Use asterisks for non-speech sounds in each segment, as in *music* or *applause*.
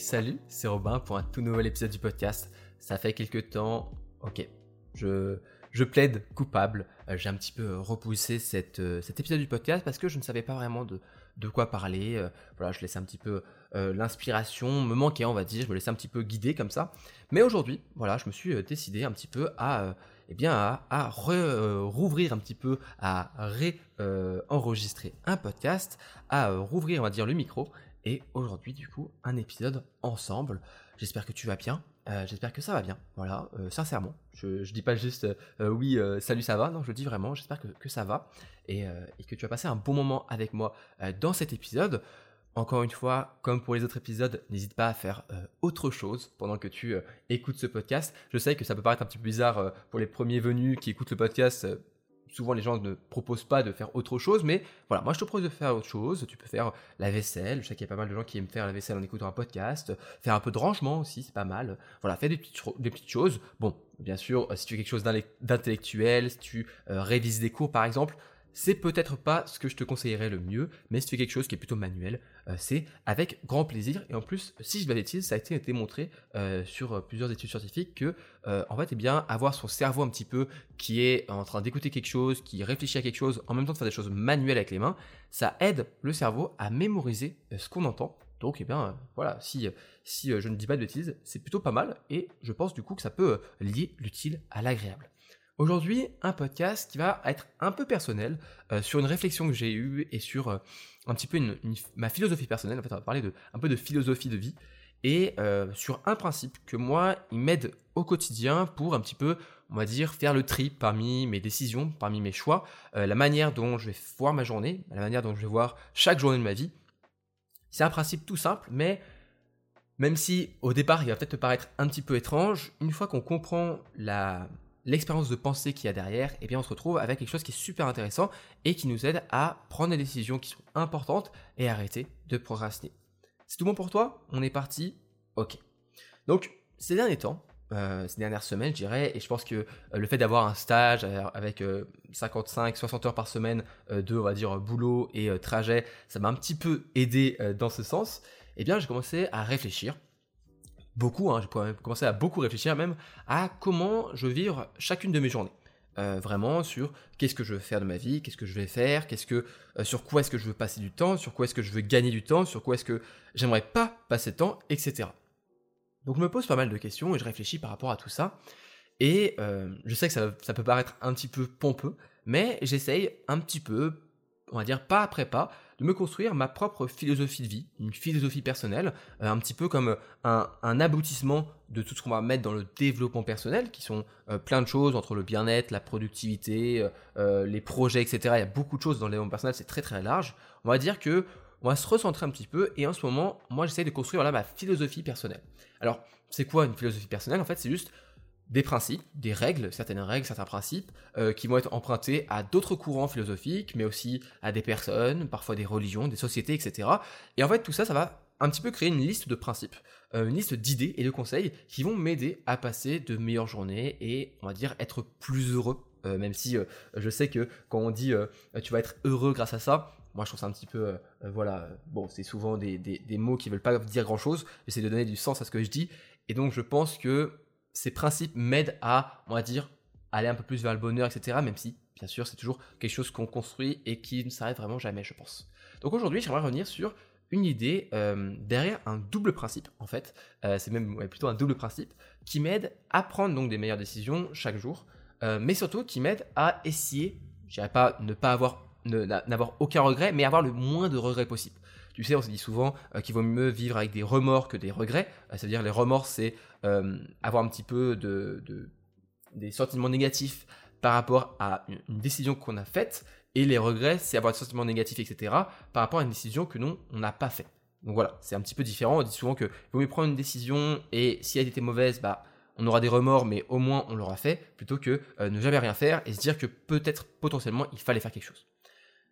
Salut, c'est Robin pour un tout nouvel épisode du podcast. Ça fait quelques temps, ok, je, je plaide coupable. Euh, j'ai un petit peu repoussé euh, cet épisode du podcast parce que je ne savais pas vraiment de, de quoi parler. Euh, voilà, je laissais un petit peu l'inspiration me manquait, on va dire. Je me laissais un petit peu guider comme ça. Mais aujourd'hui, voilà, je me suis décidé un petit peu à, eh bien, à, à rouvrir un petit peu, à ré-enregistrer un podcast, à rouvrir, on va dire, le micro et aujourd'hui, du coup, un épisode ensemble. J'espère que tu vas bien. Euh, j'espère que ça va bien. Voilà, euh, sincèrement. Je, je dis pas juste euh, oui, salut, ça va. Non, je dis vraiment, j'espère que, ça va. Et, que tu as passé un bon moment avec moi dans cet épisode. Encore une fois, comme pour les autres épisodes, n'hésite pas à faire autre chose pendant que tu écoutes ce podcast. Je sais que ça peut paraître un petit peu bizarre pour les premiers venus qui écoutent le podcast souvent les gens ne proposent pas de faire autre chose, mais voilà, moi je te propose de faire autre chose. Tu peux faire la vaisselle. Je sais qu'il y a pas mal de gens qui aiment faire la vaisselle en écoutant un podcast. Faire un peu de rangement aussi, c'est pas mal. Voilà, fais des petites, choses. Bon, bien sûr, si tu fais quelque chose d'intellectuel, si tu euh, révises des cours par exemple, c'est peut-être pas ce que je te conseillerais le mieux, mais si tu fais quelque chose qui est plutôt manuel, euh, c'est avec grand plaisir. Et en plus, si je l'avais ça a été démontré euh, sur euh, plusieurs études scientifiques que, en fait, eh bien, avoir son cerveau un petit peu qui est en train d'écouter quelque chose, qui réfléchit à quelque chose, en même temps de faire des choses manuelles avec les mains, ça aide le cerveau à mémoriser ce qu'on entend. Donc, eh bien, voilà, si, si je ne dis pas de bêtises, c'est plutôt pas mal, et je pense du coup que ça peut lier l'utile à l'agréable. Aujourd'hui, un podcast qui va être un peu personnel euh, sur une réflexion que j'ai eue et sur euh, un petit peu ma philosophie personnelle. En fait, on va parler de, un peu de philosophie de vie et euh, sur un principe que moi, il m'aide au quotidien pour un petit peu, on va dire, faire le tri parmi mes décisions, parmi mes choix, la manière dont je vais voir ma journée, la manière dont je vais voir chaque journée de ma vie. C'est un principe tout simple, mais même si au départ il va peut-être te paraître un petit peu étrange, une fois qu'on comprend la l'expérience de pensée qu'il y a derrière, et eh bien on se retrouve avec quelque chose qui est super intéressant et qui nous aide à prendre des décisions qui sont importantes et arrêter de procrastiner. C'est tout bon pour toi? On est parti? Ok. Donc, ces derniers temps, euh, ces dernières semaines, je dirais, et je pense que euh, le fait d'avoir un stage avec 55, euh, 60 heures par semaine de, on va dire, boulot et trajet, ça m'a un petit peu aidé dans ce sens. Eh bien, j'ai commencé à réfléchir beaucoup, hein, j'ai commencé à beaucoup réfléchir même à comment je veux vivre chacune de mes journées. Euh, vraiment sur qu'est-ce que je veux faire de ma vie, qu'est-ce que je vais faire, qu'est-ce que, euh, sur quoi est-ce que je veux passer du temps, sur quoi est-ce que je veux gagner du temps, sur quoi est-ce que j'aimerais pas passer de temps, etc. Donc je me pose pas mal de questions et je réfléchis par rapport à tout ça. Et euh, je sais que ça, peut paraître un petit peu pompeux, mais j'essaye un petit peu, on va dire pas après pas, de me construire ma propre philosophie de vie, une philosophie personnelle, euh, un petit peu comme euh, un, aboutissement de tout ce qu'on va mettre dans le développement personnel, qui sont euh, plein de choses entre le bien-être, la productivité, les projets, etc. Il y a beaucoup de choses dans le développement personnel, c'est très très large. On va dire que on va se recentrer un petit peu et en ce moment, moi j'essaie de construire là ma philosophie personnelle. Alors, c'est quoi une philosophie personnelle? En fait, c'est juste des principes, des règles, certaines règles, certains principes, euh, qui vont être empruntés à d'autres courants philosophiques, mais aussi à des personnes, parfois des religions, des sociétés, etc. Et en fait, tout ça, ça va un petit peu créer une liste de principes, euh, une liste d'idées et de conseils qui vont m'aider à passer de meilleures journées et, on va dire, être plus heureux. Euh, même si je sais que quand on dit tu vas être heureux grâce à ça, moi je trouve ça un petit peu, voilà, bon, c'est souvent des, des, des mots qui veulent pas dire grand chose, j'essaie de donner du sens à ce que je dis, et donc je pense que ces principes m'aident à, on va dire, aller un peu plus vers le bonheur, etc. Même si, bien sûr, c'est toujours quelque chose qu'on construit et qui ne s'arrête vraiment jamais, je pense. Donc aujourd'hui, j'aimerais revenir sur une idée euh, derrière un double principe, en fait. Euh, c'est même plutôt un double principe qui m'aide à prendre donc des meilleures décisions chaque jour, euh, mais surtout qui m'aide à essayer, je dirais pas ne pas avoir, n'avoir aucun regret, mais avoir le moins de regrets possible. Tu sais, on se dit souvent qu'il vaut mieux vivre avec des remords que des regrets. C'est-à-dire les remords, c'est euh, avoir un petit peu de, des sentiments négatifs par rapport à une décision qu'on a faite, et les regrets, c'est avoir des sentiments négatifs, etc., par rapport à une décision que non, on n'a pas faite. Donc voilà, c'est un petit peu différent. On dit souvent que vaut mieux prendre une décision et si elle était mauvaise, bah on aura des remords, mais au moins on l'aura fait, plutôt que euh, ne jamais rien faire et se dire que peut-être potentiellement il fallait faire quelque chose.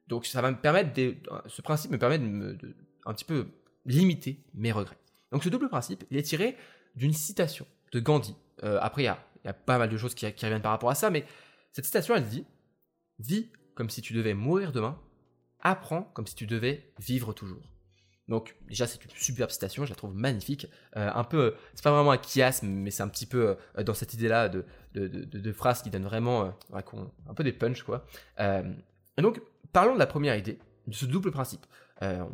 Donc ça va me permettre, de, ce principe me permet de, me, un petit peu limiter mes regrets. Donc ce double principe, il est tiré d'une citation de Gandhi. Euh, après, il y a, pas mal de choses qui, reviennent par rapport à ça, mais cette citation, elle dit Vis comme si tu devais mourir demain, apprends comme si tu devais vivre toujours. Donc déjà c'est une superbe citation, je la trouve magnifique. Euh, un peu, c'est pas vraiment un chiasme, mais c'est un petit peu euh, dans cette idée-là de, de, de, phrases qui donnent vraiment un peu des punch quoi. et donc parlons de la première idée, de ce double principe.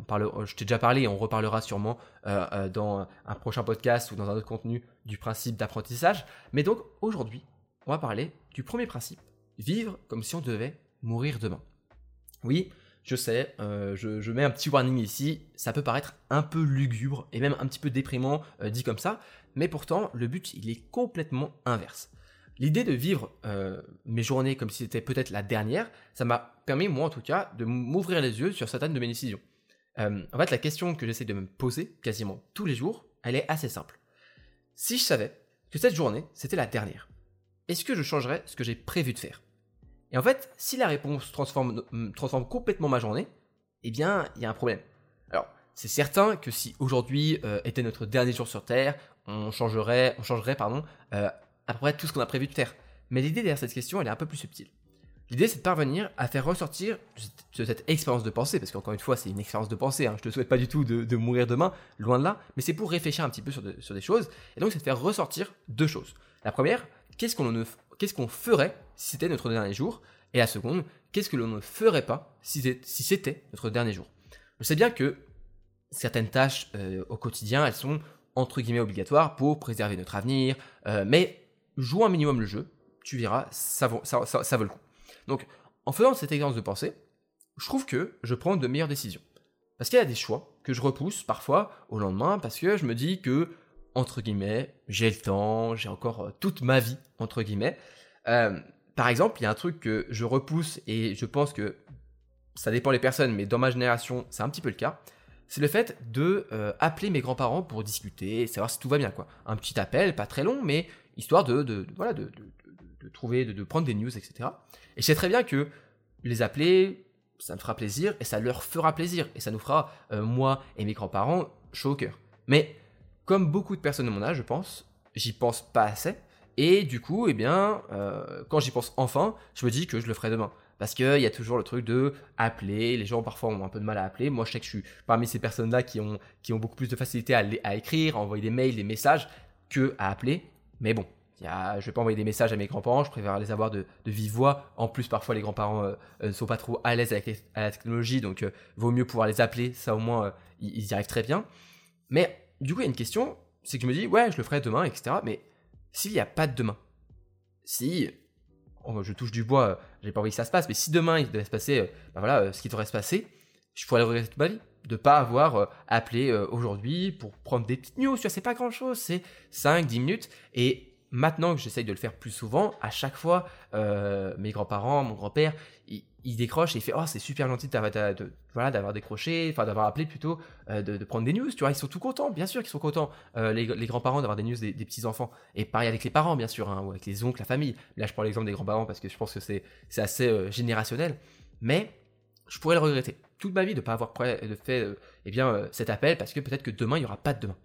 parle, je t'ai déjà parlé, et on reparlera sûrement dans un prochain podcast ou dans un autre contenu du principe d'apprentissage. Mais donc aujourd'hui, on va parler du premier principe, vivre comme si on devait mourir demain. Oui, je sais, euh, je, mets un petit warning ici, ça peut paraître un peu lugubre et même un petit peu déprimant euh, dit comme ça, mais pourtant le but il est complètement inverse. L'idée de vivre euh, mes journées comme si c'était peut-être la dernière, ça m'a permis moi en tout cas de m'ouvrir les yeux sur certaines de mes décisions. en fait la question que j'essaie de me poser quasiment tous les jours, elle est assez simple. Si je savais que cette journée c'était la dernière, est-ce que je changerais ce que j'ai prévu de faire? Et en fait, si la réponse transforme, complètement ma journée, eh bien, il y a un problème. Alors, c'est certain que si aujourd'hui euh, était notre dernier jour sur Terre, on changerait, on changerait pardon, euh, à peu près tout ce qu'on a prévu de faire. Mais l'idée derrière cette question, elle est un peu plus subtile. L'idée, c'est de parvenir à faire ressortir cette expérience de pensée, parce qu'encore une fois, c'est une expérience de pensée. Hein. Je ne te souhaite pas du tout de, mourir demain, loin de là, mais c'est pour réfléchir un petit peu sur, des choses. Et donc, c'est de faire ressortir deux choses. La première, qu'est-ce qu'on qu'est-ce qu'on ferait si c'était notre dernier jour? Et la seconde, qu'est-ce que l'on ne ferait pas si c'était notre dernier jour? Je sais bien que certaines tâches euh, au quotidien, elles sont entre guillemets obligatoires pour préserver notre avenir, euh, mais joue un minimum le jeu, tu verras, ça vaut, ça, ça le coup. Donc, en faisant cette expérience de pensée, je trouve que je prends de meilleures décisions. Parce qu'il y a des choix que je repousse parfois au lendemain parce que je me dis que entre guillemets, j'ai le temps, j'ai encore euh, toute ma vie, entre guillemets. Euh, par exemple, il y a un truc que je repousse et je pense que ça dépend des personnes, mais dans ma génération, c'est un petit peu le cas. C'est le fait de euh, appeler mes grands-parents pour discuter, savoir si tout va bien, quoi. Un petit appel, pas très long, mais histoire de, voilà, de, trouver, de, prendre des news, etc. Et je sais très bien que les appeler, ça me fera plaisir et ça leur fera plaisir et ça nous fera, moi et mes grands-parents, chaud au cœur. Mais comme beaucoup de personnes de mon âge, je pense, j'y pense pas assez. Et du coup, eh bien, euh, quand j'y pense enfin, je me dis que je le ferai demain. Parce qu'il y a toujours le truc de appeler. Les gens parfois ont un peu de mal à appeler. Moi, je sais que je suis parmi ces personnes-là qui ont, qui ont beaucoup plus de facilité à, à écrire, à envoyer des mails, des messages, que à appeler. Mais bon, y a, je vais pas envoyer des messages à mes grands-parents. Je préfère les avoir de, vive voix. En plus, parfois, les grands-parents euh, euh, ne sont pas trop à l'aise avec la technologie. Donc, vaut mieux pouvoir les appeler. Ça, au moins, ils y arrivent très bien. Mais du coup, il y a une question, c'est que je me dis, ouais, je le ferai demain, etc. Mais s'il n'y a pas de demain, si, oh, je touche du bois, j'ai pas envie que ça se passe, mais si demain il devait se passer, euh, ben voilà, euh, ce qui devrait se passer, je pourrais le regretter toute ma vie. De pas avoir euh, appelé aujourd'hui pour prendre des petites news, tu vois, c'est pas grand chose, c'est 5-10 minutes. Et maintenant que j'essaye de le faire plus souvent, à chaque fois, euh, mes grands-parents, mon grand-père, il, décroche et il fait Oh, c'est super gentil de, voilà, d'avoir décroché, enfin d'avoir appelé plutôt, euh, de, prendre des news. Tu vois, ils sont tout contents, bien sûr qu'ils sont contents, euh, les, grands-parents, d'avoir des news des, petits-enfants. Et pareil avec les parents, bien sûr, hein, ou avec les oncles, la famille. Là, je prends l'exemple des grands-parents parce que je pense que c'est assez générationnel. Mais je pourrais le regretter toute ma vie de ne pas avoir fait eh bien, cet appel parce que peut-être que demain, il n'y aura pas de demain.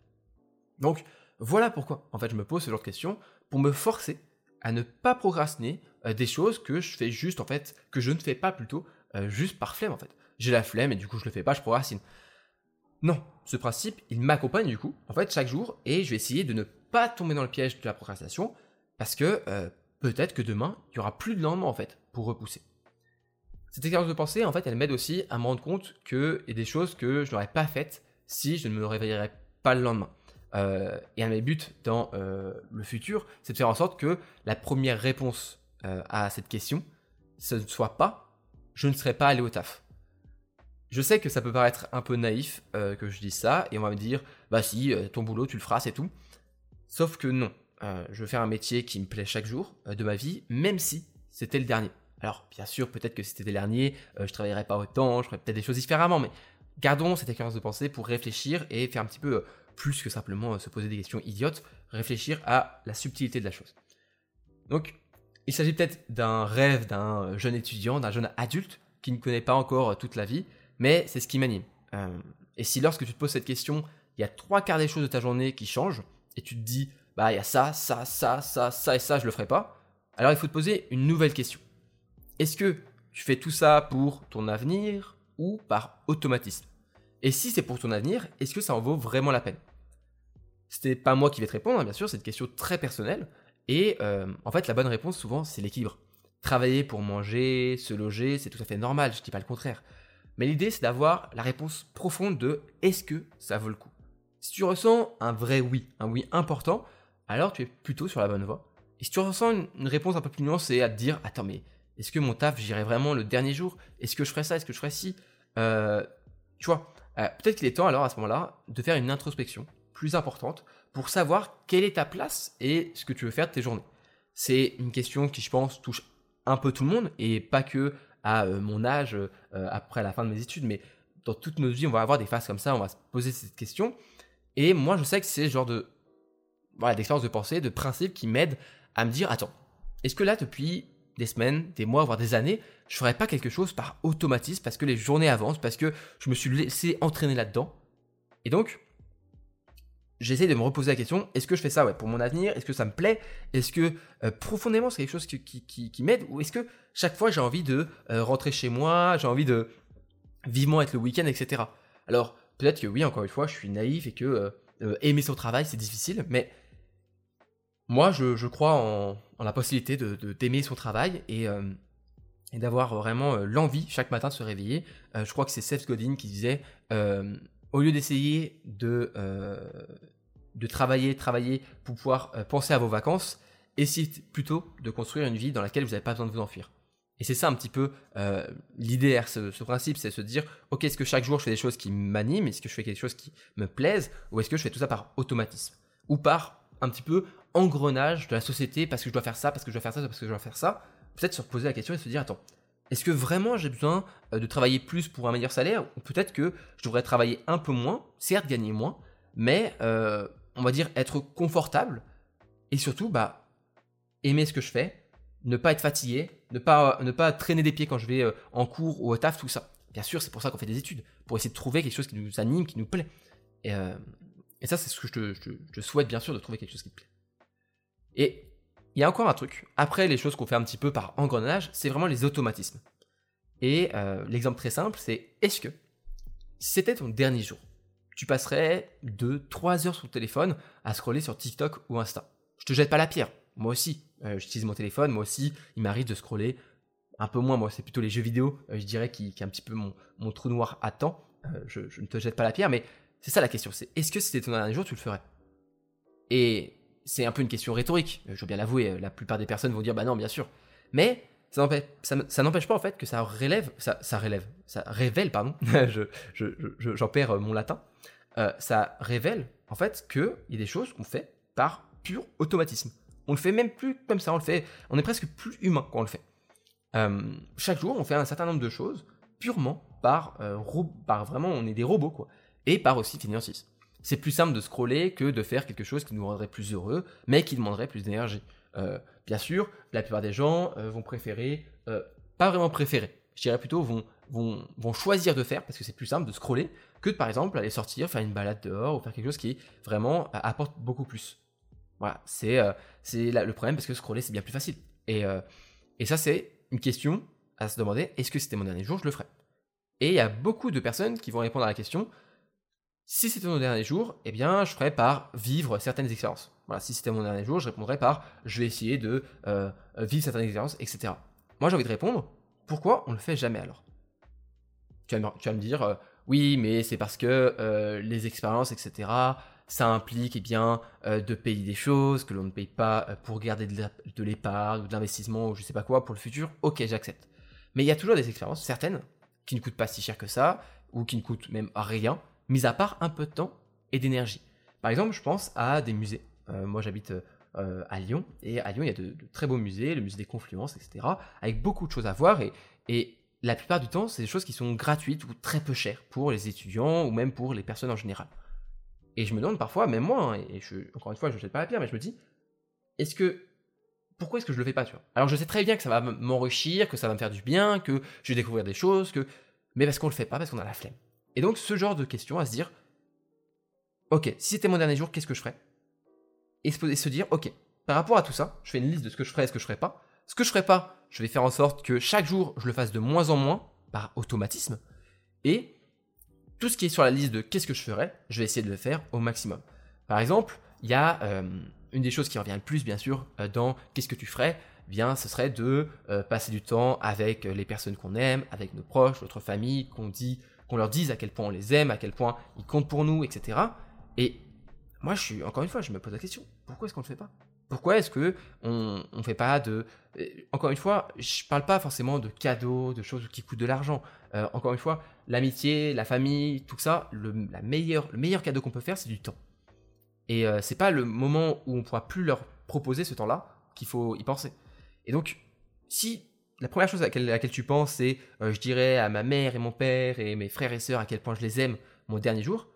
Donc, voilà pourquoi, en fait, je me pose ce genre de questions pour me forcer à ne pas procrastiner euh, des choses que je fais juste en fait, que je ne fais pas plutôt euh, juste par flemme en fait. J'ai la flemme et du coup je le fais pas, je procrastine. Non, ce principe, il m'accompagne du coup, en fait, chaque jour, et je vais essayer de ne pas tomber dans le piège de la procrastination, parce que euh, peut-être que demain, il y aura plus de lendemain en fait, pour repousser. Cette expérience de pensée, en fait, elle m'aide aussi à me rendre compte qu'il y a des choses que je n'aurais pas faites si je ne me réveillerais pas le lendemain. Euh, et un de mes buts dans euh, le futur, c'est de faire en sorte que la première réponse euh, à cette question, ce ne soit pas je ne serais pas allé au taf. Je sais que ça peut paraître un peu naïf que je dise ça, et on va me dire bah si, ton boulot, tu le feras, c'est tout. Sauf que non, je veux faire un métier qui me plaît chaque jour de ma vie, même si c'était le dernier. Alors, bien sûr, peut-être que si c'était dernier, je travaillerais pas autant, je ferais peut-être des choses différemment, mais gardons cette expérience de pensée pour réfléchir et faire un petit peu plus que simplement euh, se poser des questions idiotes, réfléchir à la subtilité de la chose. Donc, il s'agit peut-être d'un rêve d'un jeune étudiant, d'un jeune adulte qui ne connaît pas encore euh, toute la vie, mais c'est ce qui m'anime. Euh, et si lorsque tu te poses cette question, il y a trois quarts des choses de ta journée qui changent, et tu te dis, bah il y a ça, ça, ça, ça, ça et ça, je le ferai pas, alors il faut te poser une nouvelle question. Est-ce que tu fais tout ça pour ton avenir ou par automatisme? Et si c'est pour ton avenir, est-ce que ça en vaut vraiment la peine? C'était pas moi qui vais te répondre, hein, bien sûr, c'est une question très personnelle. Et euh, en fait, la bonne réponse, souvent, c'est l'équilibre. Travailler pour manger, se loger, c'est tout à fait normal, je dis pas le contraire. Mais l'idée, c'est d'avoir la réponse profonde de est-ce que ça vaut le coup? Si tu ressens un vrai oui, un oui important, alors tu es plutôt sur la bonne voie. Et si tu ressens une, réponse un peu plus nuancée à te dire attends, mais est-ce que mon taf, j'irai vraiment le dernier jour? Est-ce que je ferai ça? Est-ce que je ferai ci? Euh, Tu vois, euh, peut-être qu'il est temps alors à ce moment-là de faire une introspection plus importante pour savoir quelle est ta place et ce que tu veux faire de tes journées. C'est une question qui, je pense, touche un peu tout le monde et pas que à euh, mon âge après la fin de mes études, mais dans toute notre vie, on va avoir des phases comme ça, on va se poser cette question. Et moi, je sais que c'est ce genre de voilà, d'expérience de pensée, de principe qui m'aide à me dire attends, est-ce que là, depuis des semaines, des mois, voire des années, je ferais pas quelque chose par automatisme parce que les journées avancent, parce que je me suis laissé entraîner là-dedans. Et donc, j'essaie de me reposer la question est-ce que je fais ça pour mon avenir? Est-ce que ça me plaît? Est-ce que euh, profondément c'est quelque chose qui, qui, m'aide? Ou est-ce que chaque fois j'ai envie de euh, rentrer chez moi, j'ai envie de vivement être le week-end, etc. Alors, peut-être que oui, encore une fois, je suis naïf et que euh, aimer son travail c'est difficile, mais moi je, crois en, la possibilité de, d'aimer son travail et, et d'avoir vraiment l'envie chaque matin de se réveiller. je crois que c'est Seth Godin qui disait au lieu d'essayer de, euh, de travailler, travailler pour pouvoir euh, penser à vos vacances, essayez plutôt de construire une vie dans laquelle vous n'avez pas besoin de vous enfuir. Et c'est ça un petit peu euh, l'idée, ce, ce, principe, c'est se dire, ok, est-ce que chaque jour je fais des choses qui m'animent, est-ce que je fais quelque chose qui me plaise, ou est-ce que je fais tout ça par automatisme, ou par un petit peu engrenage de la société, parce que je dois faire ça, parce que je dois faire ça, parce que je dois faire ça. Peut-être se reposer la question et se dire, attends, est-ce que vraiment j'ai besoin euh, de travailler plus pour un meilleur salaire Ou peut-être que je devrais travailler un peu moins, certes gagner moins, mais euh, on va dire être confortable et surtout bah, aimer ce que je fais, ne pas être fatigué, ne pas, ne pas traîner des pieds quand je vais euh, en cours ou au taf, tout ça. Bien sûr, c'est pour ça qu'on fait des études, pour essayer de trouver quelque chose qui nous anime, qui nous plaît. Ça, c'est ce que je te, souhaite bien sûr de trouver quelque chose qui te plaît. Et il y a encore un truc. Après les choses qu'on fait un petit peu par engrenage, c'est vraiment les automatismes. Et euh, l'exemple très simple, c'est est-ce que c'était ton dernier jour, tu passerais 2-3 heures sur le téléphone à scroller sur TikTok ou Insta Je te jette pas la pierre. Moi aussi, euh, j'utilise mon téléphone. Moi aussi, il m'arrive de scroller un peu moins. Moi, c'est plutôt les jeux vidéo, euh, je dirais, qui, qui est un petit peu mon, trou noir à temps. Je, je, ne te jette pas la pierre, mais c'est ça la question. C'est est-ce que c'était ton dernier jour, tu le ferais? Et c'est un peu une question rhétorique. Je veux bien l'avouer, la plupart des personnes vont dire bah non, bien sûr. Mais ça n'empêche pas en fait que ça relève, ça, ça relève, ça révèle, pardon, *laughs* j'en je, perds euh, mon latin, euh, ça révèle en fait qu'il y a des choses qu'on fait par pur automatisme. On le fait même plus comme ça, on le fait, on est presque plus humain quand on le fait. Euh, chaque jour, on fait un certain nombre de choses purement par, par vraiment, on est des robots quoi, et par aussi financiers c'est plus simple de scroller que de faire quelque chose qui nous rendrait plus heureux, mais qui demanderait plus d'énergie. Euh, bien sûr, la plupart des gens euh, vont préférer, euh, pas vraiment préférer, je dirais plutôt vont, vont, vont choisir de faire, parce que c'est plus simple de scroller, que de par exemple aller sortir, faire une balade dehors, ou faire quelque chose qui vraiment apporte beaucoup plus. Voilà, c'est c'est le problème, parce que scroller c'est bien plus facile. Et, et ça c'est une question à se demander, est-ce que c'était mon dernier jour, je le ferai? Et il y a beaucoup de personnes qui vont répondre à la question, si c'était mon dernier jour, eh bien, je ferais par vivre certaines expériences. Voilà, si c'était mon dernier jour, je répondrais par je vais essayer de euh, vivre certaines expériences, etc. Moi, j'ai envie de répondre pourquoi on ne le fait jamais alors? Tu vas, me, dire euh, oui, mais c'est parce que euh, les expériences, etc., ça implique eh bien, de payer des choses que l'on ne paye pas pour garder de l'épargne ou de l'investissement ou je sais pas quoi pour le futur. Ok, j'accepte. Mais il y a toujours des expériences, certaines, qui ne coûtent pas si cher que ça, ou qui ne coûtent même rien, mis à part un peu de temps et d'énergie. Par exemple, je pense à des musées. Euh, moi, j'habite euh, à Lyon, et à Lyon, il y a de, très beaux musées, le musée des Confluences, etc., avec beaucoup de choses à voir, et, et la plupart du temps, c'est des choses qui sont gratuites ou très peu chères pour les étudiants ou même pour les personnes en général. Et je me demande parfois, même moi, hein, et je, encore une fois, je ne jette pas la pierre, mais je me dis, est-ce que pourquoi est-ce que je le fais pas, tu vois? Alors je sais très bien que ça va m'enrichir, que ça va me faire du bien, que je vais découvrir des choses, que mais parce qu'on le fait pas, parce qu'on a la flemme. Et donc, ce genre de questions à se dire, ok, si c'était mon dernier jour, qu'est-ce que je ferais? Et se, dire, ok, par rapport à tout ça, je fais une liste de ce que je ferais et ce que je ferais pas. Ce que je ferais pas, je vais faire en sorte que chaque jour, je le fasse de moins en moins, par automatisme. Et tout ce qui est sur la liste de qu'est-ce que je ferais, je vais essayer de le faire au maximum. Par exemple, il y a euh, une des choses qui revient le plus, bien sûr, euh, dans qu'est-ce que tu ferais? Bien, ce serait de euh, passer du temps avec les personnes qu'on aime, avec nos proches, notre famille, qu'on dit, qu'on leur dise à quel point on les aime, à quel point ils comptent pour nous, etc. Et moi, je suis encore une fois, je me pose la question pourquoi est-ce qu'on ne le fait pas? Pourquoi est-ce que on, ne fait pas de Encore une fois, je parle pas forcément de cadeaux, de choses qui coûtent de l'argent. encore une fois, l'amitié, la famille, tout ça, le, la le meilleur cadeau qu'on peut faire, c'est du temps. Et euh, c'est pas le moment où on pourra plus leur proposer ce temps-là qu'il faut y penser. Et donc, si la première chose à laquelle, tu penses, c'est euh, je dirais à ma mère et mon père et mes frères et sœurs à quel point je les aime mon dernier jour,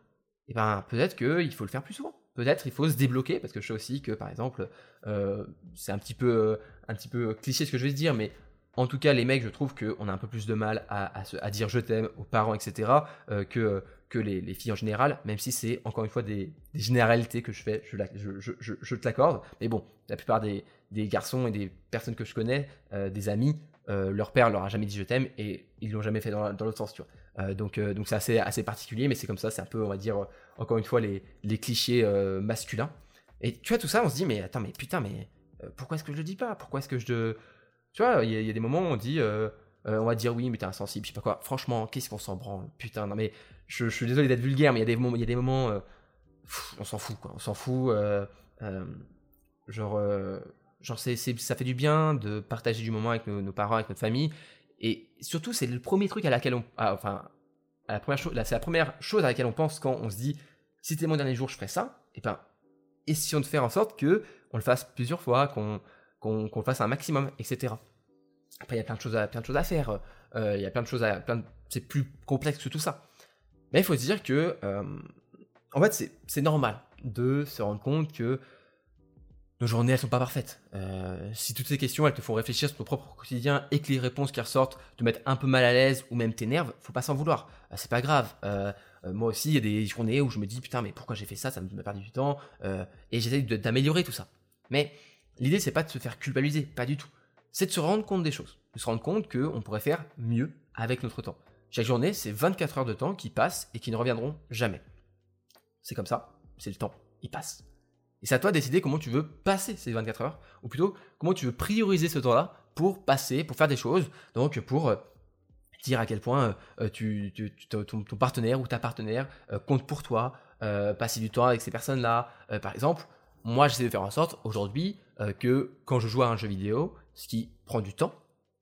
et eh ben peut-être qu'il faut le faire plus souvent. Peut-être il faut se débloquer parce que je sais aussi que par exemple, euh, c'est un petit peu un petit peu cliché ce que je vais te dire, mais en tout cas, les mecs, je trouve qu'on a un peu plus de mal à, dire je t'aime aux parents, etc., que, que les, filles en général, même si c'est encore une fois des, généralités que je fais, je, te l'accorde. Mais bon, la plupart des, garçons et des personnes que je connais, euh, des amis, euh, leur père leur a jamais dit je t'aime et ils l'ont jamais fait dans, l'autre sens, tu vois. Euh, donc donc c'est assez, assez particulier, mais c'est comme ça, c'est un peu, on va dire, encore une fois, les, les clichés masculins. Et tu vois, tout ça, on se dit, mais attends, mais putain, mais pourquoi est-ce que je le dis pas? Pourquoi est-ce que je. Tu vois, il y, a des moments où on dit. On va dire oui, mais t'es insensible, je sais pas quoi. Franchement, qu'est-ce qu'on s'en branle? Putain, non mais je, suis désolé d'être vulgaire, mais il y a des moments, euh, on s'en fout, quoi. On s'en fout. Euh, euh, genre, genre c'est, ça fait du bien de partager du moment avec nos, parents, avec notre famille. Et surtout, c'est le premier truc à laquelle on. enfin, la première chose, c'est la première chose à laquelle on pense quand on se dit si c'était mon dernier jour, je ferais ça. Et ben, essayons de faire en sorte que on le fasse plusieurs fois, qu'on, qu'on, le fasse un maximum, etc. Après, il y a plein de choses à, faire. il y a plein de choses à. Plein c'est plus complexe que tout ça. Mais il faut se dire que, euh, en fait, c'est normal de se rendre compte que nos journées, elles sont pas parfaites. Euh, si toutes ces questions, elles te font réfléchir sur ton propre quotidien et que les réponses qui ressortent te mettent un peu mal à l'aise ou même t'énervent, faut pas s'en vouloir. Euh, c'est pas grave. moi aussi, il y a des journées où je me dis putain, mais pourquoi j'ai fait ça? Ça me perdu du temps. et j'essaie d'améliorer tout ça. Mais l'idée, c'est pas de se faire culpabiliser, pas du tout. C'est de se rendre compte des choses, de se rendre compte qu'on pourrait faire mieux avec notre temps. Chaque journée, c'est 24 heures de temps qui passent et qui ne reviendront jamais. C'est comme ça, c'est le temps, il passe. Et c'est à toi de décider comment tu veux passer ces 24 heures, ou plutôt comment tu veux prioriser ce temps-là pour passer, pour faire des choses, donc pour euh, dire à quel point euh, tu, ton, partenaire ou ta partenaire euh, compte pour toi, passer du temps avec ces personnes-là. par exemple, moi j'essaie de faire en sorte aujourd'hui que quand je joue à un jeu vidéo, ce qui prend du temps,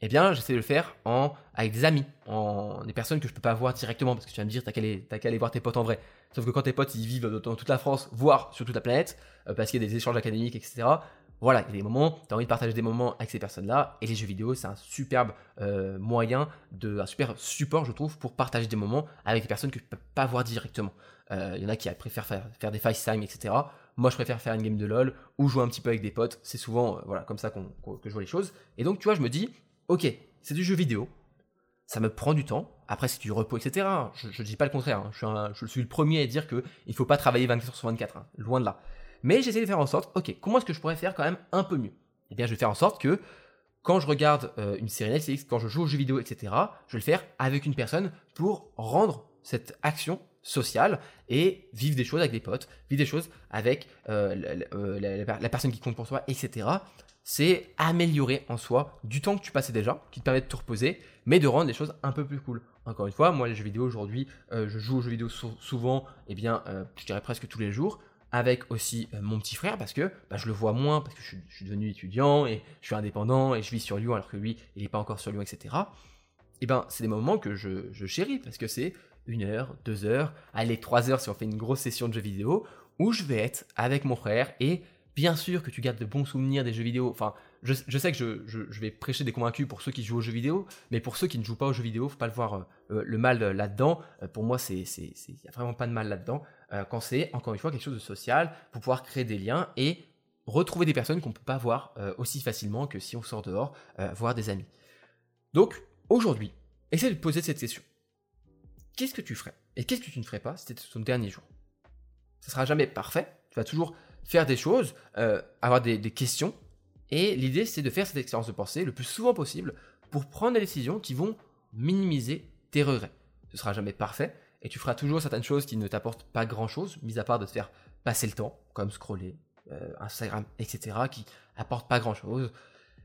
eh bien, j'essaie de le faire en, avec des amis, en des personnes que je peux pas voir directement, parce que tu vas me dire, t'as qu'à aller, aller, voir tes potes en vrai. Sauf que quand tes potes, ils vivent dans toute la France, voire sur toute la planète, euh, parce qu'il y a des échanges académiques, etc., voilà, il y a des moments, tu as envie de partager des moments avec ces personnes-là, et les jeux vidéo, c'est un superbe euh, moyen, de, un super support, je trouve, pour partager des moments avec des personnes que je peux pas voir directement. Euh, il y en a qui préfèrent faire, faire des FaceTime, etc. Moi, je préfère faire une game de LoL ou jouer un petit peu avec des potes. C'est souvent voilà comme ça qu'on, que je vois les choses. Et donc, tu vois, je me dis, ok, c'est du jeu vidéo, ça me prend du temps. Après, c'est du repos, etc. Je ne dis pas le contraire. Hein. Je, suis le premier à dire qu'il ne faut pas travailler 24 heures sur 24. Hein. Loin de là. Mais j'essaie de faire en sorte, ok, comment est-ce que je pourrais faire quand même un peu mieux? Eh bien, je vais faire en sorte que quand je regarde euh, une série Netflix, quand je joue aux jeux vidéo, etc., je vais le faire avec une personne pour rendre cette action sociale et vivre des choses avec des potes, vivre des choses avec euh, euh, la, personne qui compte pour toi, etc c'est améliorer en soi du temps que tu passais déjà, qui te permet de te reposer, mais de rendre les choses un peu plus cool. Encore une fois, moi les jeux vidéo aujourd'hui, euh, je joue aux jeux vidéo souvent, et eh bien, je dirais presque tous les jours, avec aussi mon petit frère, parce que bah, je le vois moins, parce que je, suis devenu étudiant, et je suis indépendant, et je vis sur Lyon, alors que lui, il n'est pas encore sur Lyon, etc. Et ben, c'est des moments que je, je chéris, parce que c'est une heure, deux heures, allez, trois heures si on fait une grosse session de jeux vidéo, où je vais être avec mon frère, et bien sûr que tu gardes de bons souvenirs des jeux vidéo. Enfin, je, sais que je, vais prêcher des convaincus pour ceux qui jouent aux jeux vidéo, mais pour ceux qui ne jouent pas aux jeux vidéo, faut pas le voir euh, euh, le mal euh, là-dedans. pour moi, c'est, il n'y a vraiment pas de mal là-dedans. quand c'est encore une fois quelque chose de social pour pouvoir créer des liens et retrouver des personnes qu'on peut pas voir aussi facilement que si on sort dehors, voir des amis. Donc aujourd'hui, essaie de poser cette question. Qu'est-ce que tu ferais Et qu'est-ce que tu ne ferais pas si c'était ton dernier jour? Ça sera jamais parfait. Tu vas toujours faire des choses, euh, avoir des, questions. Et l'idée, c'est de faire cette expérience de pensée le plus souvent possible pour prendre des décisions qui vont minimiser tes regrets. Ce sera jamais parfait. et tu feras toujours certaines choses qui ne t'apportent pas grand-chose, mis à part de te faire passer le temps, comme scroller, euh, Instagram, etc., qui apportent pas grand-chose.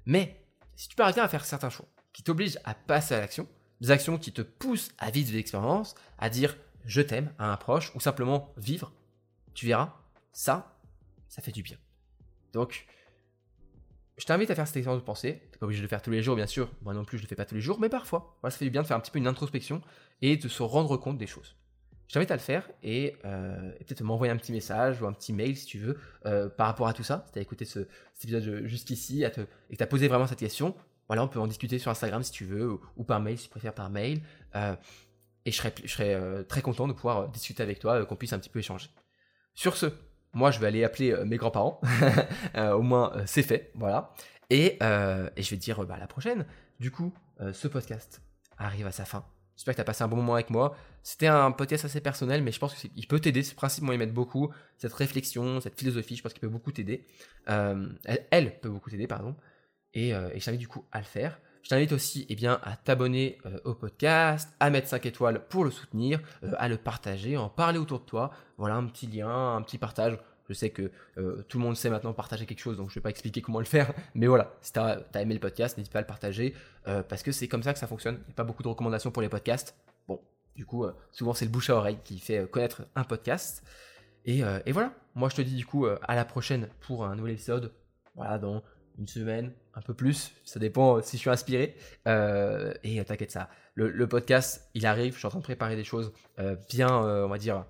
Mais si tu parviens à faire certains choix qui t'obligent à passer à l'action, des actions qui te poussent à vivre de l'expérience, à dire je t'aime à un proche, ou simplement vivre, tu verras, ça, ça fait du bien. Donc, je t'invite à faire cette expérience de pensée. T'es pas obligé de le faire tous les jours, bien sûr. Moi non plus, je le fais pas tous les jours, mais parfois, ça fait du bien de faire un petit peu une introspection et de se rendre compte des choses. Je t'invite à le faire et, euh, peut-être m'envoyer un petit message ou un petit mail si tu veux euh, par rapport à tout ça. Si tu as écouté ce, cet épisode jusqu'ici et que tu as posé vraiment cette question, voilà, on peut en discuter sur Instagram si tu veux ou, par mail si tu préfères par mail. Euh, et je serais, je serais très content de pouvoir discuter avec toi, qu'on puisse un petit peu échanger. Sur ce, moi je vais aller appeler mes grands-parents. *laughs* au moins c'est fait, voilà. Et, je vais te dire bah, à la prochaine. Du coup, ce podcast arrive à sa fin. J'espère que tu as passé un bon moment avec moi. C'était un podcast assez personnel, mais je pense qu'il peut t'aider. Ce principe, moi, il m'aide beaucoup. Cette réflexion, cette philosophie, je pense qu'il peut beaucoup t'aider. Euh, elle, peut beaucoup t'aider, pardon. Et, euh, et je t'invite du coup à le faire. Je t'invite aussi eh bien, à t'abonner euh, au podcast, à mettre 5 étoiles pour le soutenir, à le partager, à en parler autour de toi. Voilà, un petit lien, un petit partage. Je sais que euh, tout le monde sait maintenant partager quelque chose, donc je ne vais pas expliquer comment le faire. *laughs* Mais voilà, si tu as, aimé le podcast, n'hésite pas à le partager, euh, parce que c'est comme ça que ça fonctionne. Il n'y a pas beaucoup de recommandations pour les podcasts. Bon, du coup, euh, souvent c'est le bouche à oreille qui fait connaître un podcast. Et, et, voilà, moi je te dis du coup à la prochaine pour un nouvel épisode. Voilà, dans une semaine, un peu plus, ça dépend si je suis inspiré. et t'inquiète ça, le, podcast, il arrive, je suis en train de préparer des choses bien, on va dire,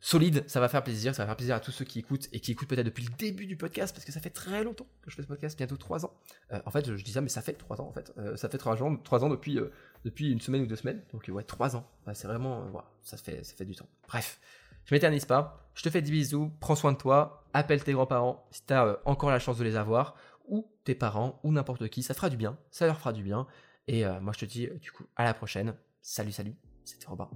solide, ça va faire plaisir, ça va faire plaisir à tous ceux qui écoutent et qui écoutent peut-être depuis le début du podcast parce que ça fait très longtemps que je fais ce podcast, bientôt 3 ans. Euh, en fait, je, dis ça, mais ça fait 3 ans en fait. Euh, ça fait 3 ans, 3 ans depuis, euh, depuis une semaine ou deux semaines. Donc ouais, 3 ans. c'est vraiment, voilà, ça fait, ça fait du temps. Bref, je m'éternise pas. Je te fais des bisous, prends soin de toi, appelle tes grands-parents si tu as encore la chance de les avoir, ou tes parents, ou n'importe qui, ça fera du bien, ça leur fera du bien. Et moi je te dis du coup à la prochaine. Salut, salut, c'était Robin.